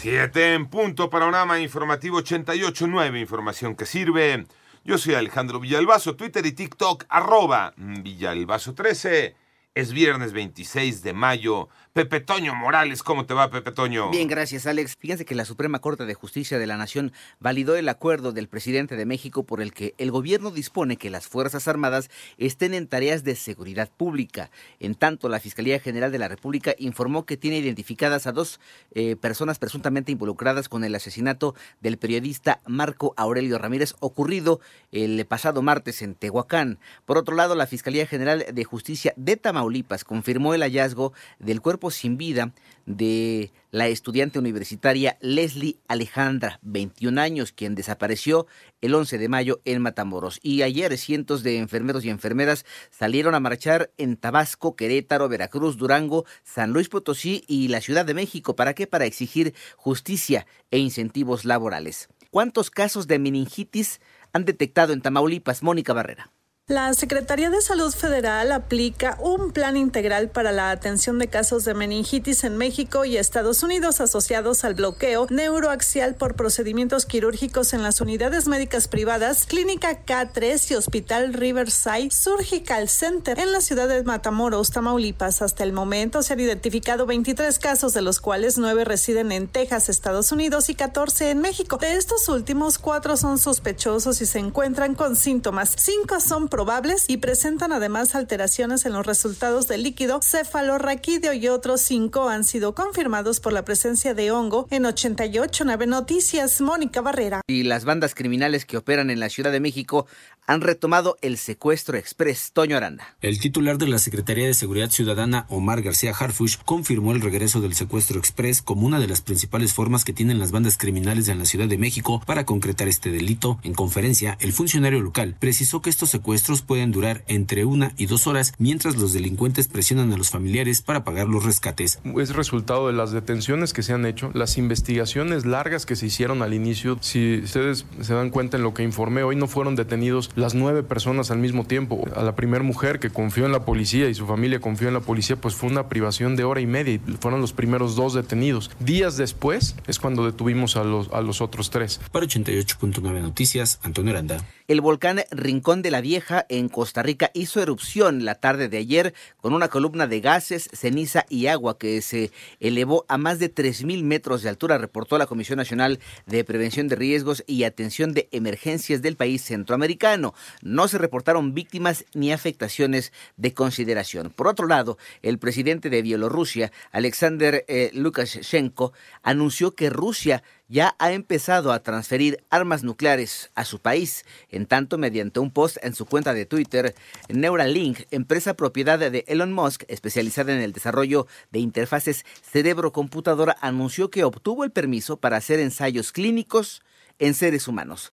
Siete en punto, panorama informativo 88.9, información que sirve. Yo soy Alejandro Villalbazo, Twitter y TikTok, arroba Villalbazo13. Es viernes 26 de mayo. Pepe Toño Morales, ¿cómo te va, Pepe Toño? Bien, gracias, Alex. Fíjense que la Suprema Corte de Justicia de la Nación validó el acuerdo del presidente de México por el que el gobierno dispone que las Fuerzas Armadas estén en tareas de seguridad pública. En tanto, la Fiscalía General de la República informó que tiene identificadas a dos eh, personas presuntamente involucradas con el asesinato del periodista Marco Aurelio Ramírez ocurrido el pasado martes en Tehuacán. Por otro lado, la Fiscalía General de Justicia de Tamaulipas confirmó el hallazgo del cuerpo sin vida de la estudiante universitaria Leslie Alejandra, 21 años, quien desapareció el 11 de mayo en Matamoros. Y ayer cientos de enfermeros y enfermeras salieron a marchar en Tabasco, Querétaro, Veracruz, Durango, San Luis Potosí y la Ciudad de México. ¿Para qué? Para exigir justicia e incentivos laborales. ¿Cuántos casos de meningitis han detectado en Tamaulipas? Mónica Barrera. La Secretaría de Salud Federal aplica un plan integral para la atención de casos de meningitis en México y Estados Unidos asociados al bloqueo neuroaxial por procedimientos quirúrgicos en las unidades médicas privadas, Clínica K3 y Hospital Riverside Surgical Center en la ciudad de Matamoros, Tamaulipas. Hasta el momento se han identificado 23 casos, de los cuales 9 residen en Texas, Estados Unidos y 14 en México. De estos últimos, 4 son sospechosos y se encuentran con síntomas. 5 son probables y presentan además alteraciones en los resultados del líquido cefalorraquídeo y otros cinco han sido confirmados por la presencia de hongo en 88 Nave Noticias. Mónica Barrera. Y las bandas criminales que operan en la Ciudad de México han retomado el secuestro express. Toño Aranda. El titular de la Secretaría de Seguridad Ciudadana, Omar García Harfush, confirmó el regreso del secuestro express como una de las principales formas que tienen las bandas criminales en la Ciudad de México para concretar este delito. En conferencia, el funcionario local precisó que estos secuestros pueden durar entre una y dos horas mientras los delincuentes presionan a los familiares para pagar los rescates. Es resultado de las detenciones que se han hecho, las investigaciones largas que se hicieron al inicio. Si ustedes se dan cuenta en lo que informé, hoy no fueron detenidos las nueve personas al mismo tiempo. A la primera mujer que confió en la policía y su familia confió en la policía, pues fue una privación de hora y media y fueron los primeros dos detenidos. Días después es cuando detuvimos a los, a los otros tres. Para 88.9 Noticias, Antonio Aranda. El volcán Rincón de la Vieja en Costa Rica hizo erupción la tarde de ayer con una columna de gases, ceniza y agua que se elevó a más de 3.000 metros de altura, reportó la Comisión Nacional de Prevención de Riesgos y Atención de Emergencias del país centroamericano. No se reportaron víctimas ni afectaciones de consideración. Por otro lado, el presidente de Bielorrusia, Alexander eh, Lukashenko, anunció que Rusia ya ha empezado a transferir armas nucleares a su país. En tanto, mediante un post en su cuenta de Twitter, Neuralink, empresa propiedad de Elon Musk, especializada en el desarrollo de interfaces cerebro-computadora, anunció que obtuvo el permiso para hacer ensayos clínicos en seres humanos.